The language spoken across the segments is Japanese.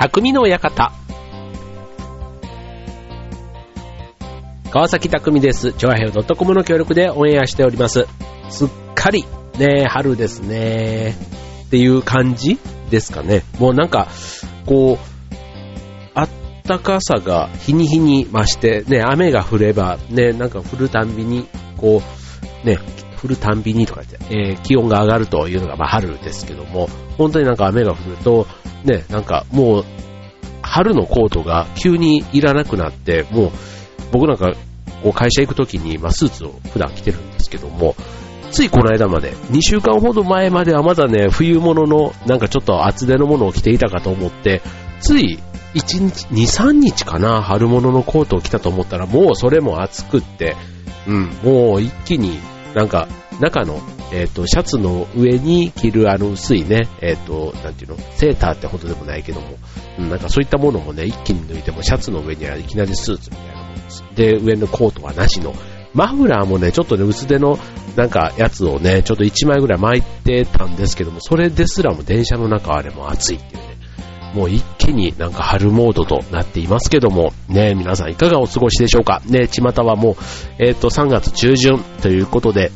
匠の館。川崎匠です。チョアヘオ .com の協力でオンエアしております。すっかり、ね、春ですね。っていう感じですかね。もうなんか、こう、あったかさが日に日に増して、ね、雨が降れば、ね、なんか降るたんびに、こう、ね、降るたんびにとかって、えー気温が上がるというのが、まあ春ですけども、本当になんか雨が降ると、ね、なんかもう、春のコートが急にいらなくなって、もう、僕なんか、こう会社行くときに、まあ、スーツを普段着てるんですけども、ついこの間まで、2週間ほど前まではまだね、冬物の、なんかちょっと厚手のものを着ていたかと思って、つい1日、2、3日かな、春物のコートを着たと思ったら、もうそれも暑くって、うん、もう一気になんか、中の、えっ、と、シャツの上に着るあの薄いね、えっ、と、なんていうの、セーターってほどでもないけども、うん、なんかそういったものもね、一気に脱いでも、シャツの上にはいきなりスーツみたいなものです。で、上のコートはなしの。マフラーもね、ちょっとね、薄手の、なんか、やつをね、ちょっと1枚ぐらい巻いてたんですけども、それですらも電車の中あれも暑いっていう。もう一気になんか春モードとなっていますけども、ね、皆さんいかがお過ごしでしょうか？ね、巷はもう、えっ、と、3月中旬ということで、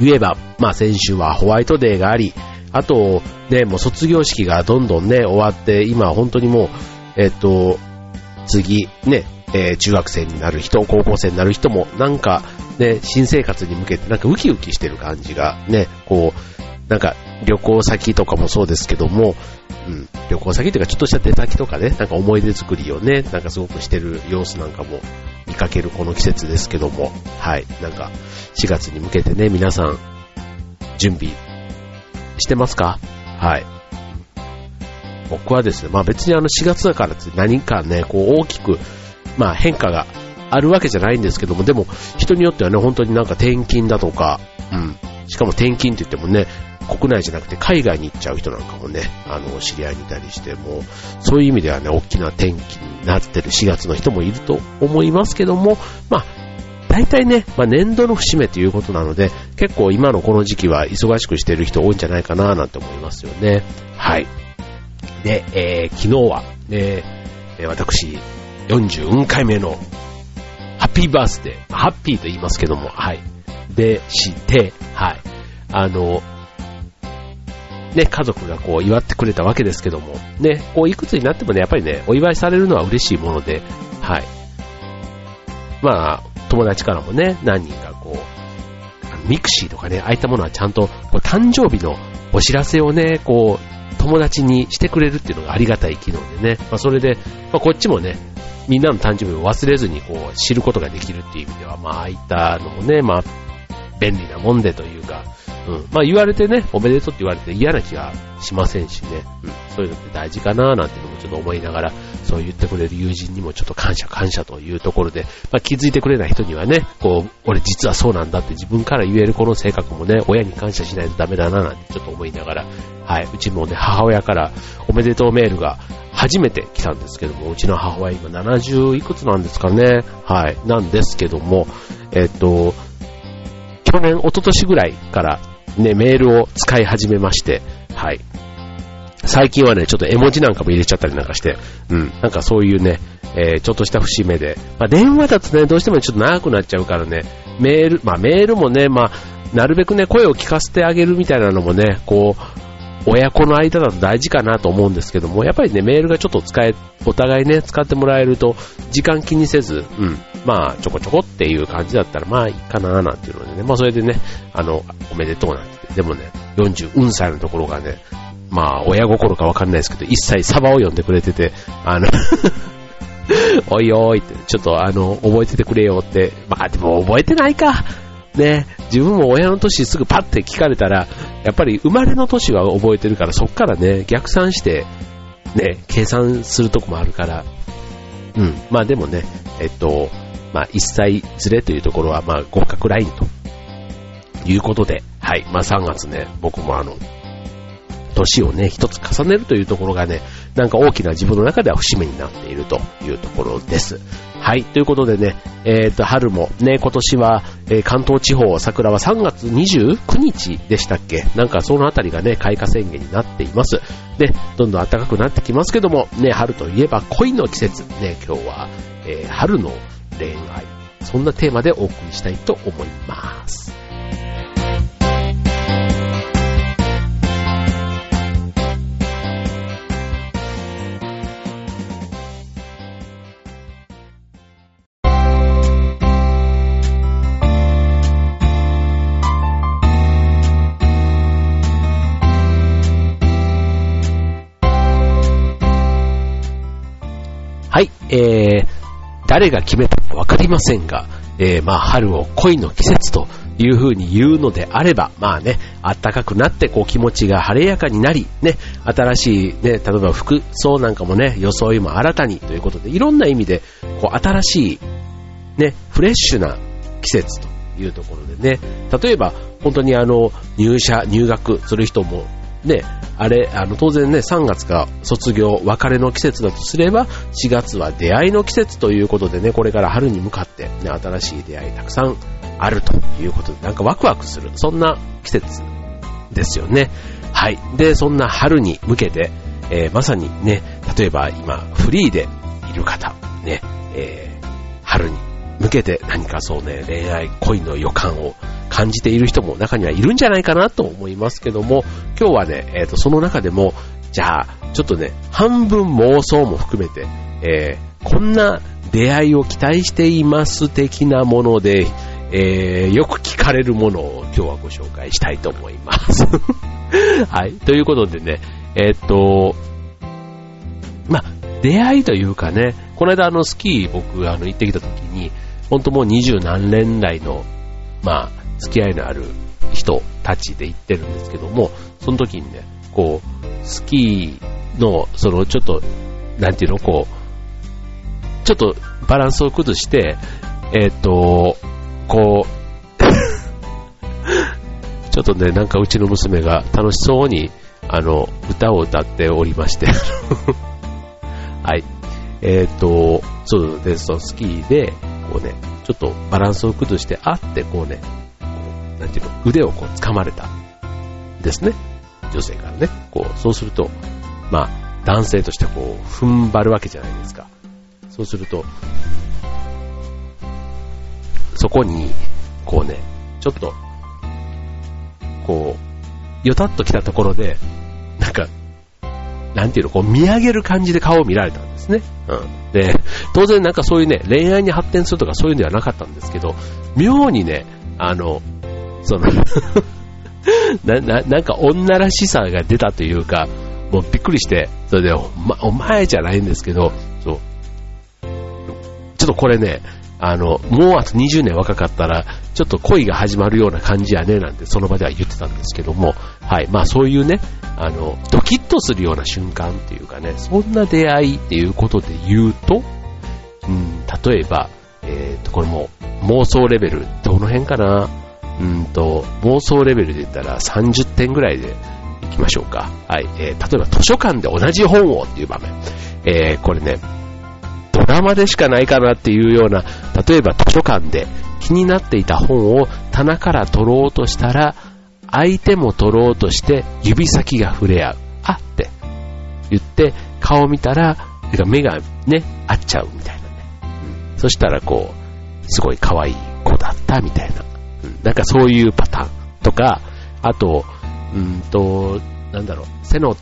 言えば、まあ先週はホワイトデーがあり、あと、ね、もう卒業式がどんどんね、終わって、今本当にもう、えっ、と、次、ね、えー中学生になる人、高校生になる人も、なんか、ね、新生活に向けて、なんかウキウキしてる感じが、ね、こう、なんか旅行先とかもそうですけども、うん、旅行先というかちょっとした出先とかね、なんか思い出作りをね、なんかすごくしてる様子なんかも見かけるこの季節ですけども、はい、なんか4月に向けてね、皆さん準備してますか？はい。僕はですね、まあ別にあの4月だからって何かね、こう大きく、まあ変化があるわけじゃないんですけども、でも人によってはね、本当になんか転勤だとか、うん、しかも転勤って言ってもね、国内じゃなくて海外に行っちゃう人なんかもね、あの、知り合いにいたりして、も、そういう意味ではね、大きな転機になってる4月の人もいると思いますけども、まあ、大体ね、まあ、年度の節目ということなので、結構今のこの時期は忙しくしてる人多いんじゃないかななんて思いますよね。はい。で、えー昨日は、ね、え私、44回目のハッピーバースデー、ハッピーと言いますけども、はい。でして、はい。あの、ね、家族がこう祝ってくれたわけですけども、ね、こういくつになってもね、やっぱりね、お祝いされるのは嬉しいもので、はい。まあ、友達からもね、何人かこう、ミクシーとかね、ああいったものはちゃんと、こう誕生日のお知らせをね、こう、友達にしてくれるっていうのがありがたい機能でね、まあそれで、まあこっちもね、みんなの誕生日を忘れずにこう知ることができるっていう意味では、まあああいったのもね、まあ便利なもんでというか、うん。まあ言われてね、おめでとうって言われて嫌な気がしませんしね、うん。そういうのって大事かななんていうのもちょっと思いながら、そう言ってくれる友人にもちょっと感謝感謝というところで、まあ気づいてくれない人にはね、こう、俺実はそうなんだって自分から言えるこの性格もね、親に感謝しないとダメだななんてちょっと思いながら、はい。うちもね、母親からおめでとうメールが初めて来たんですけども、うちの母親今70いくつなんですかね。はい。なんですけども、えっと、去年、一昨年ぐらいからね、メールを使い始めまして、はい。最近はね、ちょっと絵文字なんかも入れちゃったりなんかして、うん、なんかそういうね、えーちょっとした節目で、まあ電話だとね、どうしてもちょっと長くなっちゃうからね、メール、まあメールもね、まあ、なるべくね、声を聞かせてあげるみたいなのもね、こう、親子の間だと大事かなと思うんですけども、やっぱりね、メールがちょっと使え、お互いね、使ってもらえると、時間気にせず、うん、まあ、ちょこちょこっていう感じだったら、まあいいかななんていうのでね、まあそれでね、あの、おめでとうなんて、でもね、40歳のところがね、まあ、親心かわかんないですけど、一切サバを呼んでくれてて、あの、おいおいって、ちょっとあの、覚えててくれよって、まあでも覚えてないか。ね、自分も親の年すぐパッて聞かれたら、やっぱり生まれの年は覚えてるから、そっからね、逆算して、ね、計算するとこもあるから、うん、まあでもね、えっと、まあ1歳ずれというところは、まあ合格ラインということで、はい、まあ3月ね、僕もあの、年をね、一つ重ねるというところがね、なんか大きな自分の中では節目になっているというところです。はい。ということでね、えっ、ー、と、春もね、今年は、えー、関東地方桜は3月29日でしたっけ？なんかそのあたりがね、開花宣言になっています。で、どんどん暖かくなってきますけども、ね、春といえば恋の季節。ね、今日は、えー、春の恋愛。そんなテーマでお送りしたいと思います。はい、えー、誰が決めたわかりませんが、えー、まあ、春を恋の季節という風に言うのであれば、まあね、暖かくなってこう気持ちが晴れやかになり、ね、新しいね、例えば服装なんかもね、装いも新たにということで、いろんな意味で、こう新しい、ね、フレッシュな季節というところでね、例えば本当にあの、入社、入学する人もね、あれ、あの、当然ね、3月が卒業、別れの季節だとすれば、4月は出会いの季節ということでね、これから春に向かって、ね、新しい出会いたくさんあるということで、なんかワクワクする、そんな季節ですよね。はい。で、そんな春に向けて、えー、まさにね、例えば今、フリーでいる方、ね、えー、春に向けて何かそうね、恋愛、恋の予感を感じている人も中にはいるんじゃないかなと思いますけども、今日はね、えっ、ー、と、その中でも、じゃあ、ちょっとね、半分妄想も含めて、えー、こんな出会いを期待しています的なもので、えー、よく聞かれるものを今日はご紹介したいと思います。はい。ということでね、えー、っと、ま、出会いというかね、この間あのスキー僕あの行ってきた時に、本当もう二十何年来の、まあ、付き合いのある人たちで行ってるんですけども、その時にね、こう、スキーの、その、ちょっと、なんていうの、こう、ちょっとバランスを崩して、えっ、ー、と、こう、ちょっとね、なんかうちの娘が楽しそうに、あの、歌を歌っておりまして はい。えっ、ー、と、そうです、スキーで、こうね、ちょっとバランスを崩して、あってこうね、なんていうの、腕をこう掴まれたですね。女性からね。こう、そうすると、まあ、男性としてこう、踏ん張るわけじゃないですか。そうすると、そこに、こうね、ちょっと、こう、よたっと来たところで、なんか、なんていうの、こう見上げる感じで顔を見られたんですね。うん。で、当然なんかそういうね、恋愛に発展するとかそういうんではなかったんですけど、妙にね、あの、その な、な、なんか女らしさが出たというか、もうびっくりして、それで、お,、ま、お前じゃないんですけど、そう。ちょっとこれね、あの、もうあと20年若かったら、ちょっと恋が始まるような感じやね、なんてその場では言ってたんですけども、はい。まあそういうね、あの、ドキッとするような瞬間っていうかね、そんな出会いっていうことで言うと、うん、例えば、えっ、ー、と、これも妄想レベル、どの辺かな？うんと、妄想レベルで言ったら30点ぐらいでいきましょうか。はい。えー、例えば図書館で同じ本をっていう場面。えー、これね、ドラマでしかないかなっていうような、例えば図書館で気になっていた本を棚から取ろうとしたら、相手も取ろうとして指先が触れ合う。あって言って顔見たら、目がね、合っちゃうみたいなね。うん、そしたらこう、すごい可愛い子だったみたいな。なんかそういうパターンとか、あと、うんと、なんだろう、背の、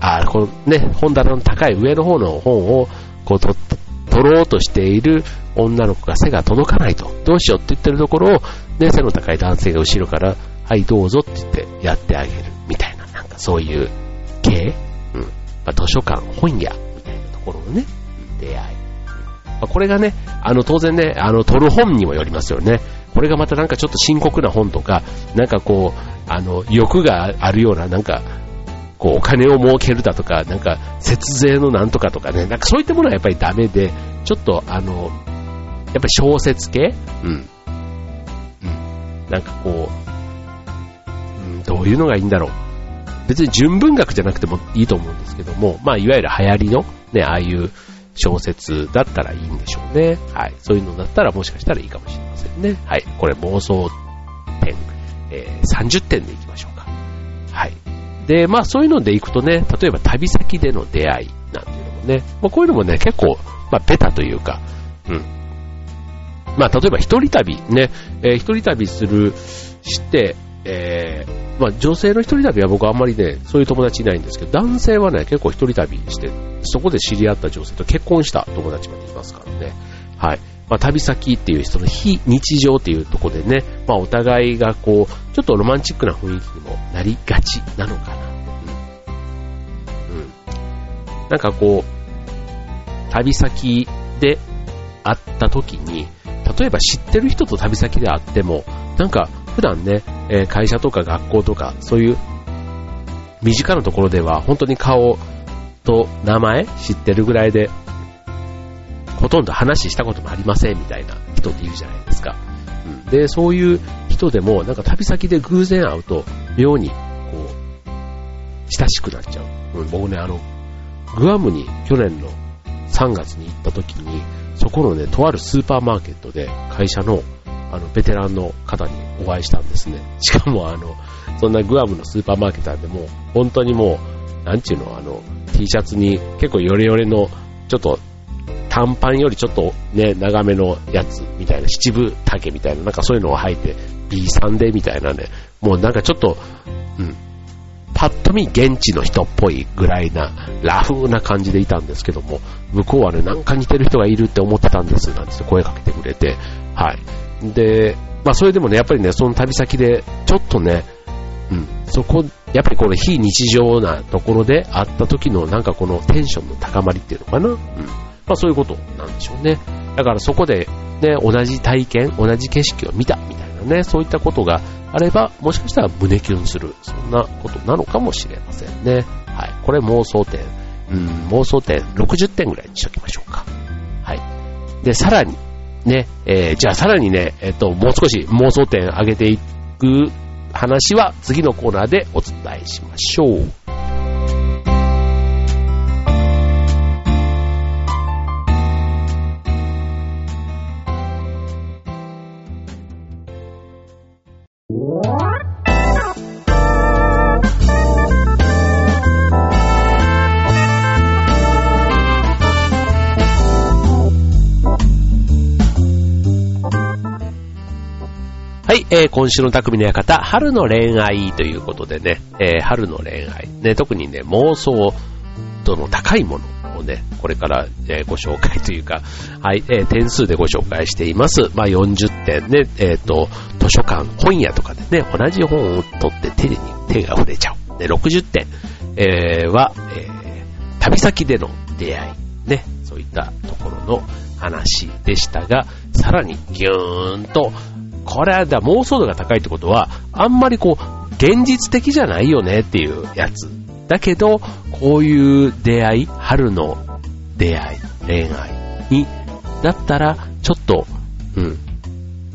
あ、このね、本棚の高い上の方の本を、こう取取ろうとしている女の子が背が届かないと、どうしようって言ってるところを、ね、背の高い男性が後ろから、はい、どうぞって言ってやってあげる、みたいな、なんかそういう系、うん、まあ、図書館、本屋、みたいなところのね、出会い。ま、これがね、あの、当然ね、あの、取る本にもよりますよね。これがまたなんかちょっと深刻な本とか、なんかこう、あの、欲があるような、なんか、こう、お金を儲けるだとか、なんか、節税のなんとかとかね、なんかそういったものはやっぱりダメで、ちょっと、あの、やっぱり小説系？うん。うん。なんかこう、うん、どういうのがいいんだろう。別に純文学じゃなくてもいいと思うんですけども、まあ、いわゆる流行りの、ね、ああいう小説だったらいいんでしょうね。はい。そういうのだったらもしかしたらいいかもしれませんね。はい。これ妄想点、えー、30点でいきましょうか。はい。で、まあそういうのでいくとね、例えば旅先での出会いなんていうのもね、まあ、こういうのもね、結構、まあベタというか、うん。まあ例えば一人旅ね、えー、一人旅する、して、えー、まあ女性の一人旅は僕あんまりね、そういう友達いないんですけど、男性はね、結構一人旅して、そこで知り合った女性と結婚した友達までいますからね。はい。まあ、旅先っていう人の非日常っていうところでね、まあ、お互いがこう、ちょっとロマンチックな雰囲気にもなりがちなのかな。うん。うん。なんかこう、旅先で会った時に、例えば知ってる人と旅先で会っても、なんか普段ね、え会社とか学校とか、そういう身近なところでは本当に顔と名前知ってるぐらいで、ほとんど話したこともありませんみたいな人っているじゃないですか。うん、で、そういう人でも、なんか旅先で偶然会うと、妙に、こう、親しくなっちゃう。うん、僕ね、あの、グアムに去年の3月に行った時に、そこのね、とあるスーパーマーケットで会社のあの、ベテランの方にお会いしたんですね。しかもあの、そんなグアムのスーパーマーケットなんでもう、本当にもう、なんちゅうの、あの、T シャツに結構ヨレヨレの、ちょっと、短パンよりちょっとね、長めのやつみたいな、七分丈みたいな、なんかそういうのを履いて、B3 でみたいなね、もうなんかちょっと、うん、パッと見現地の人っぽいぐらいな、ラフな感じでいたんですけども、向こうはね、なんか似てる人がいるって思ってたんです、なんて声かけてくれて、はい。で、まあそれでもね、やっぱりね、その旅先で、ちょっとね、うん、そこ、やっぱりこの非日常なところで会った時のなんかこのテンションの高まりっていうのかな？うん。まあそういうことなんでしょうね。だからそこでね、同じ体験、同じ景色を見たみたいなね、そういったことがあれば、もしかしたら胸キュンする、そんなことなのかもしれませんね。はい。これ妄想点、うん、妄想点60点ぐらいにしときましょうか。はい。で、さらに、ね、えー、じゃあさらにね、えっ、と、もう少し妄想点上げていく話は次のコーナーでお伝えしましょう。えー、今週の匠の館、春の恋愛ということでね、えー、春の恋愛、ね、特にね、妄想度の高いものをね、これから、えー、ご紹介というか、はい、え、点数でご紹介しています。まあ、40点ね、えっ、と、図書館、本屋とかでね、同じ本を取って手に手が触れちゃう。で、60点、え、は、え、旅先での出会い、ね、そういったところの話でしたが、さらにギューンとこれはだ、妄想度が高いってことは、あんまりこう、現実的じゃないよねっていうやつ。だけど、こういう出会い、春の出会い、恋愛に、だったら、ちょっと、うん、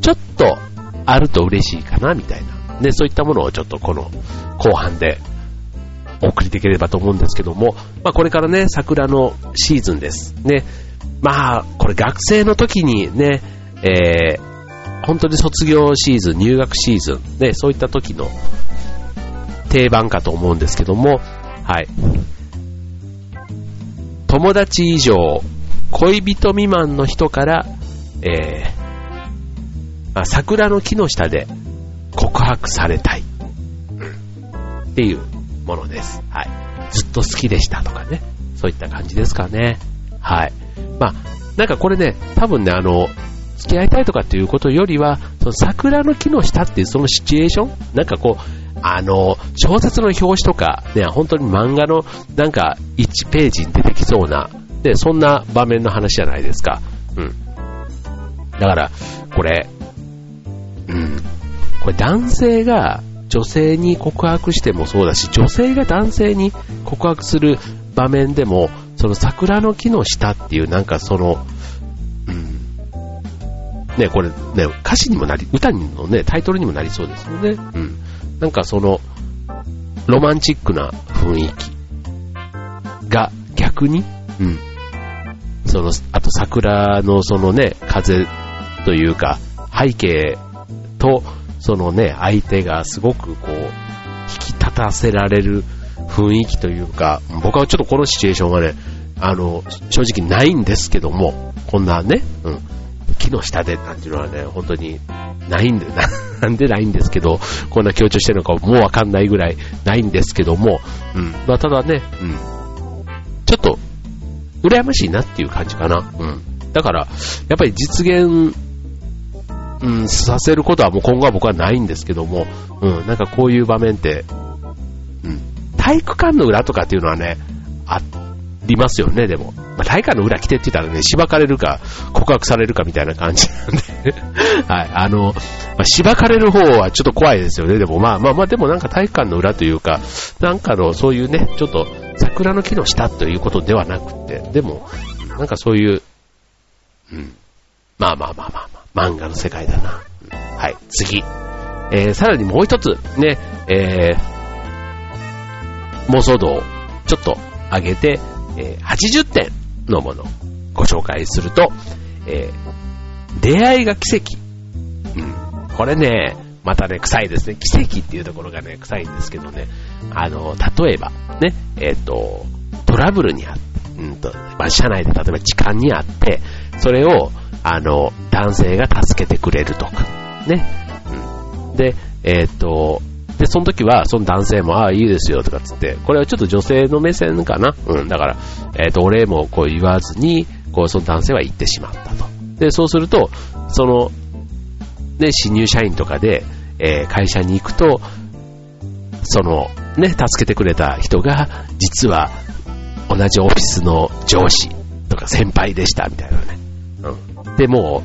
ちょっとあると嬉しいかな、みたいな。で、そういったものをちょっとこの後半でお送りできればと思うんですけども、まあこれからね、桜のシーズンです。ね。まあ、これ学生の時にね、えー、本当に卒業シーズン、入学シーズン、ね、そういった時の定番かと思うんですけども、はい。友達以上、恋人未満の人から、えー、まあ、桜の木の下で告白されたい。っていうものです。はい。ずっと好きでしたとかね。そういった感じですかね。はい。まあ、なんかこれね、多分ね、あの、付き合いたいとかっていうことよりは、その桜の木の下っていうそのシチュエーションなんかこう、あの、小説の表紙とか、ね、本当に漫画のなんか1ページに出てきそうな、で、そんな場面の話じゃないですか。うん。だから、これ、うん。これ男性が女性に告白してもそうだし、女性が男性に告白する場面でも、その桜の木の下っていうなんかその、ね、これね、歌詞にもなり、歌のね、タイトルにもなりそうですよね。うん。なんかその、ロマンチックな雰囲気が逆に、うん。その、あと桜のそのね、風というか、背景と、そのね、相手がすごくこう、引き立たせられる雰囲気というか、僕はちょっとこのシチュエーションがね、あの、正直ないんですけども、こんなね、うん、木の下でなんていうのはね、本当にないんで、なんでないんですけど、こんな強調してるのかもうわかんないぐらいないんですけども、うん、まあただね、うん、ちょっと、羨ましいなっていう感じかな。うん。だから、やっぱり実現、うん、させることはもう今後は僕はないんですけども、うん、なんかこういう場面って、うん、体育館の裏とかっていうのはね、あっりますよね、でも。まあ、体育館の裏来てって言ったらね、しばかれるか、告白されるかみたいな感じなんで はい、あの、まあ、しばかれる方はちょっと怖いですよね、でもまあまあまあ、でもなんか体育館の裏というか、なんかのそういうね、ちょっと桜の木の下ということではなくて、でも、なんかそういう、うん、まあまあまあまあまあ、漫画の世界だな。はい、次。えー、さらにもう一つ、ね、えー、妄想度をちょっと上げて、えー、80点のものをご紹介すると、えー、出会いが奇跡。うん。これね、またね、臭いですね。奇跡っていうところがね、臭いんですけどね。あの、例えば、ね、えっ、ー、と、トラブルにあって、うんと、まあ、社内で例えば時間にあって、それを、あの、男性が助けてくれるとか、ね。うん、で、えっ、ー、と、で、その時は、その男性も、ああ、いいですよ、とかつって、これはちょっと女性の目線かな？うん、だから、えっ、ー、と、お礼もこう言わずに、こう、その男性は言ってしまったと。で、そうすると、その、ね、新入社員とかで、えー、会社に行くと、その、ね、助けてくれた人が、実は、同じオフィスの上司とか先輩でした、みたいなね。うん。で、も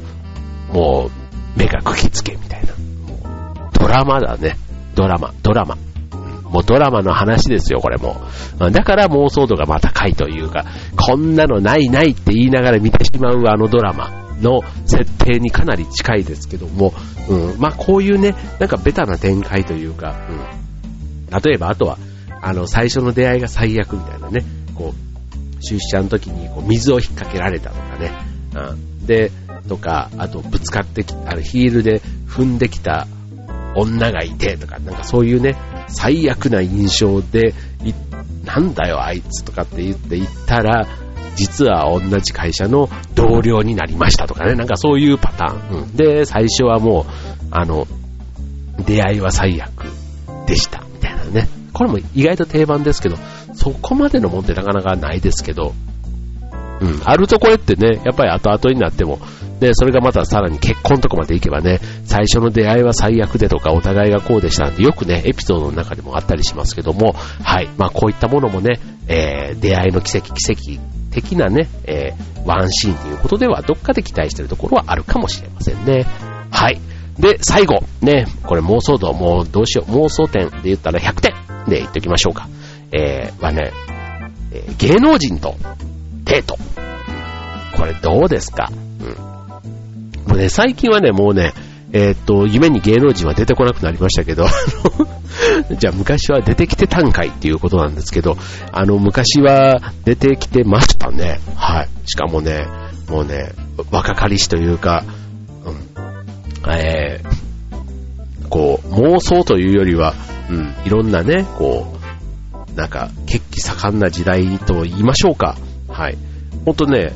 う、もう、目が釘付け、みたいな。もう、ドラマだね。ドラマ、ドラマ。もうドラマの話ですよ、これも。だから妄想度がまあ高いというか、こんなのないないって言いながら見てしまうあのドラマの設定にかなり近いですけども、うん、まあこういうね、なんかベタな展開というか、うん、例えばあとは、あの、最初の出会いが最悪みたいなね、こう、出社の時にこう水を引っ掛けられたとかね、うん、で、とか、あとぶつかってきあのヒールで踏んできた女がいてとか、なんかそういうね、最悪な印象で、なんだよあいつとかって言って言ったら、実は同じ会社の同僚になりましたとかね、なんかそういうパターン。うん、で、最初はもう、あの、出会いは最悪でした、みたいなね。これも意外と定番ですけど、そこまでのもんってなかなかないですけど、うん、あるとこれってね、やっぱり後々になっても、で、それがまたさらに結婚とかまでいけばね、最初の出会いは最悪でとか、お互いがこうでしたなんてよくね、エピソードの中でもあったりしますけども、はい。まあこういったものもね、えー、出会いの奇跡、奇跡的なね、えー、ワンシーンということでは、どっかで期待してるところはあるかもしれませんね。はい。で、最後、ね、これ妄想度、もうどうしよう、妄想点で言ったら100点で言っておきましょうか。えー、はね、えー、芸能人とデート。これどうですか？うん。もうね、最近はね、もうね、えー、っと、夢に芸能人は出てこなくなりましたけど、じゃあ昔は出てきてたんかいっていうことなんですけど、あの、昔は出てきてましたね。はい。しかもね、もうね、若かりしというか、うん、えー、こう、妄想というよりは、うん、いろんなね、こう、なんか、血気盛んな時代と言いましょうか。はい。ほんとね、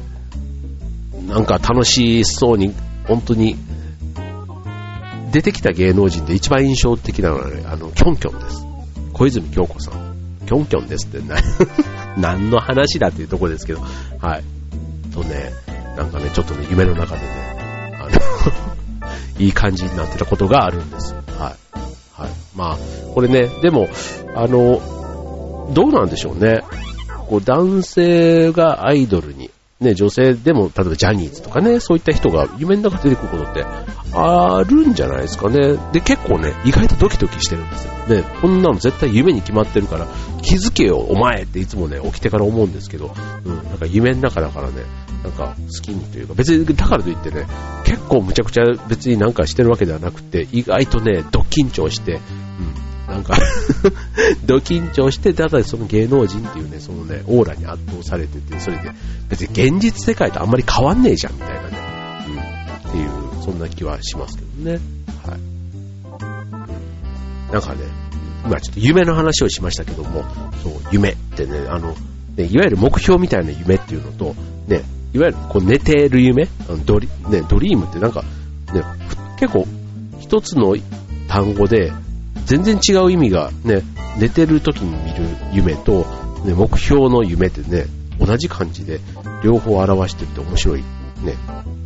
なんか楽しそうに本当に、出てきた芸能人で一番印象的なのはね、あの、キョンキョンです。小泉京子さん。キョンキョンですってな、何の話だっていうとこですけど、はい。とね、なんかね、ちょっとね、夢の中でね、あの いい感じになってたことがあるんです。はい。はい。まあ、これね、でも、あの、どうなんでしょうね。こう、男性がアイドルにね、女性でも、例えばジャニーズとかね、そういった人が夢の中出てくることってあるんじゃないですかね。で、結構ね、意外とドキドキしてるんですよ。ね、こんなの絶対夢に決まってるから、気づけよ、お前っていつもね、起きてから思うんですけど、うん、なんか夢の中だからね、なんか好きにというか、別にだからといってね、結構むちゃくちゃ別になんかしてるわけではなくて、意外とね、ド緊張して、か ド緊張して、ただその芸能人っていうね、そのね、オーラに圧倒されてて、それで、別に現実世界とあんまり変わんねえじゃん、みたいなね。うん。っていう、そんな気はしますけどね。はい。なんかね、今ちょっと夢の話をしましたけども、そう、夢ってね、あの、ね、いわゆる目標みたいな夢っていうのと、ね、いわゆるこう寝てる夢ドリ,、ね、ドリームってなんか、ね、結構一つの単語で全然違う意味がね、寝てる時に見る夢と、ね、目標の夢ってね、同じ感じで両方表してるって面白いね、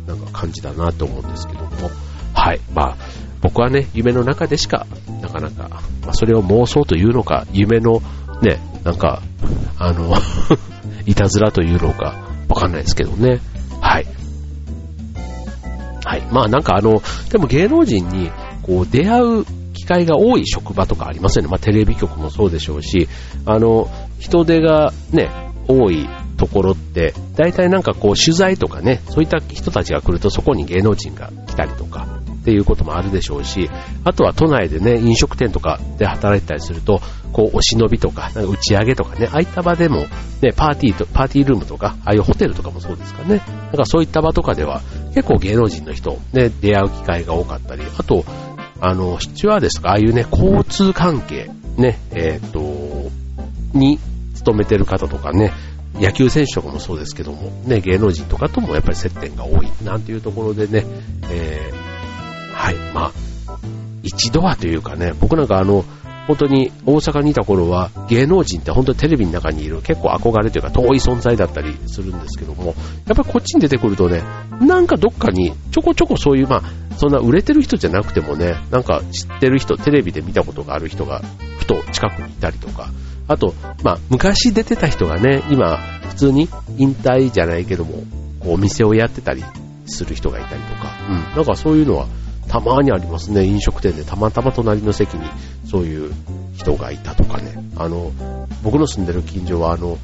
なんか感じだなと思うんですけども、はい、まあ、僕はね、夢の中でしか、なかなか、まあ、それを妄想というのか、夢のね、なんか、あの いたずらというのか、わかんないですけどね。はい。はい。まあなんかあの、でも芸能人に、こう、出会う会が多い職場とかありますよね。まあテレビ局もそうでしょうし、あの、人手がね、多いところって、大体なんかこう取材とかね、そういった人たちが来るとそこに芸能人が来たりとか、っていうこともあるでしょうし、あとは都内でね、飲食店とかで働いてたりすると、こう、お忍びとか、なんか打ち上げとかね、ああいった場でも、ね、パーティーと、パーティールームとか、ああいうホテルとかもそうですかね。なんかそういった場とかでは、結構芸能人の人、ね、出会う機会が多かったり、あと、あの、シチュワーですとか、ああいうね、交通関係、ね、えっ、ー、と、に勤めてる方とかね、野球選手とかもそうですけども、ね、芸能人とかともやっぱり接点が多い、なんていうところでね、えーはい、まあ、一度はというかね、僕なんかあの、本当に大阪にいた頃は芸能人って本当にテレビの中にいる結構憧れというか遠い存在だったりするんですけども、やっぱりこっちに出てくるとね、なんかどっかにちょこちょこそういう、まあ、そんな売れてる人じゃなくてもね、なんか知ってる人、テレビで見たことがある人がふと近くにいたりとか、あと、まあ、昔出てた人がね、今、普通に引退じゃないけども、こう、お店をやってたりする人がいたりとか、うん、なんかそういうのは、たまにありますね。飲食店でたまたま隣の席にそういう人がいたとかね。あの、僕の住んでる近所はあの、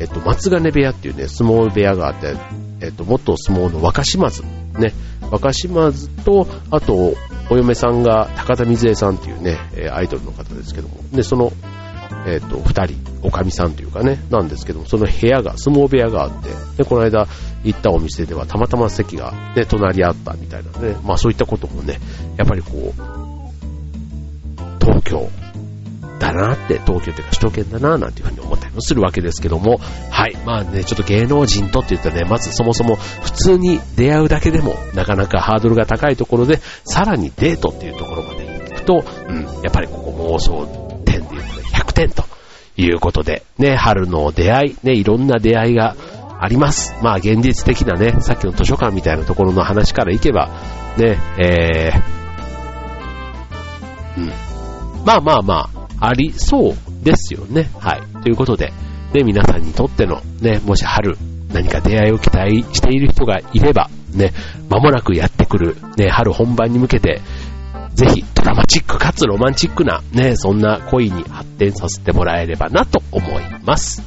えっと、松金部屋っていうね、相撲部屋があって、えっと、元相撲の若島津。ね。若島津と、あと、お嫁さんが高田水江さんっていうね、アイドルの方ですけども。で、その、えっ、と、二人、おかみさんというかね、なんですけども、その部屋が、相撲部屋があって、で、この間行ったお店ではたまたま席がね、隣り合ったみたいなね、まあそういったこともね、やっぱりこう、東京だなって、東京というか首都圏だななんていうふうに思ったりもするわけですけども、はい、まあね、ちょっと芸能人とって言ったらね、まずそもそも普通に出会うだけでもなかなかハードルが高いところで、さらにデートっていうところまで行くと、うん、やっぱりここ妄想点でいうとね、100点ということで、ね、春の出会い、ね、いろんな出会いがあります。まあ現実的なね、さっきの図書館みたいなところの話からいけば、ね、えー、うん。まあまあまあ、ありそうですよね。はい。ということで、ね、皆さんにとっての、ね、もし春、何か出会いを期待している人がいれば、ね、間もなくやってくる、ね、春本番に向けて、ぜひドラマチックかつロマンチックなね、そんな恋に発展させてもらえればなと思います。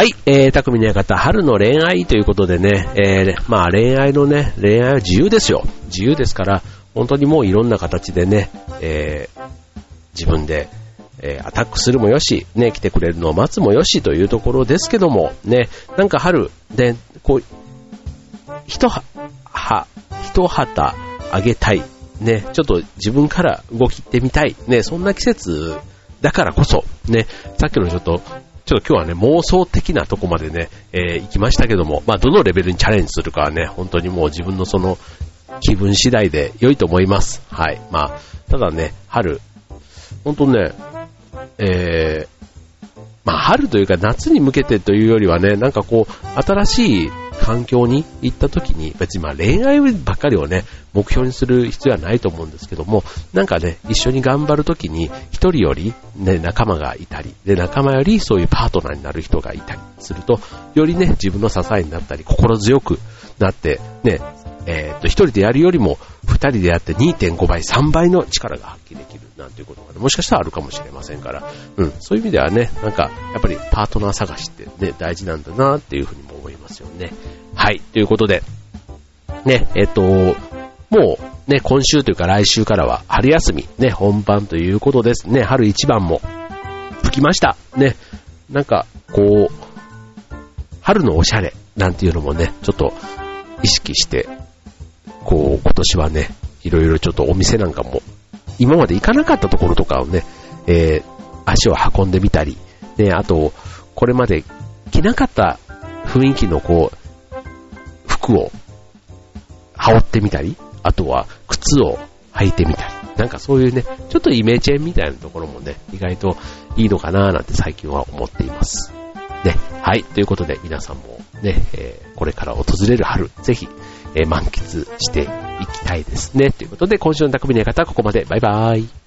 はい、えー、匠の館、春の恋愛ということでね、えー、まあ恋愛のね、恋愛は自由ですよ。自由ですから、本当にもういろんな形でね、えー、自分で、えー、アタックするもよし、ね、来てくれるのを待つもよしというところですけども、ね、なんか春、で、こう、一は、は、一旗あげたい、ね、ちょっと自分から動きってみたい、ね、そんな季節だからこそ、ね、さっきのちょっとちょっと今日はね、妄想的なとこまでね、えー、行きましたけども、まあ、どのレベルにチャレンジするかはね、本当にもう自分のその気分次第で良いと思います。はい。まあ、ただね、春、本当ね、えー、まあ、春というか夏に向けてというよりはね、なんかこう、新しい環境に行った時に、別にまあ恋愛ばっかりをね、目標にする必要はないと思うんですけども、なんかね、一緒に頑張る時に、一人よりね、仲間がいたり、で、仲間よりそういうパートナーになる人がいたりすると、よりね、自分の支えになったり、心強くなって、ね、えー、っと、一人でやるよりも、二人でやって2.5倍、3倍の力が発揮できるなんていうことが、ね、もしかしたらあるかもしれませんから、うん、そういう意味ではね、なんか、やっぱりパートナー探しってね、大事なんだなっていうふうにも思いますよね。はい、ということで、ね、えっと、もうね、今週というか来週からは春休み、ね、本番ということですね。春一番も吹きました。ね、なんか、こう、春のおしゃれなんていうのもね、ちょっと意識して、こう、今年はね、いろいろちょっとお店なんかも、今まで行かなかったところとかをね、えー、足を運んでみたり、ね、あと、これまで着なかった雰囲気のこう、服を羽織ってみたり、あとは靴を履いてみたり、なんかそういうね、ちょっとイメチェンみたいなところもね、意外といいのかななんて最近は思っています。ね、はい、ということで皆さんもね、えー、これから訪れる春、ぜひ、え、満喫していきたいですね。ということで、今週の匠の方はここまで。バイバーイ。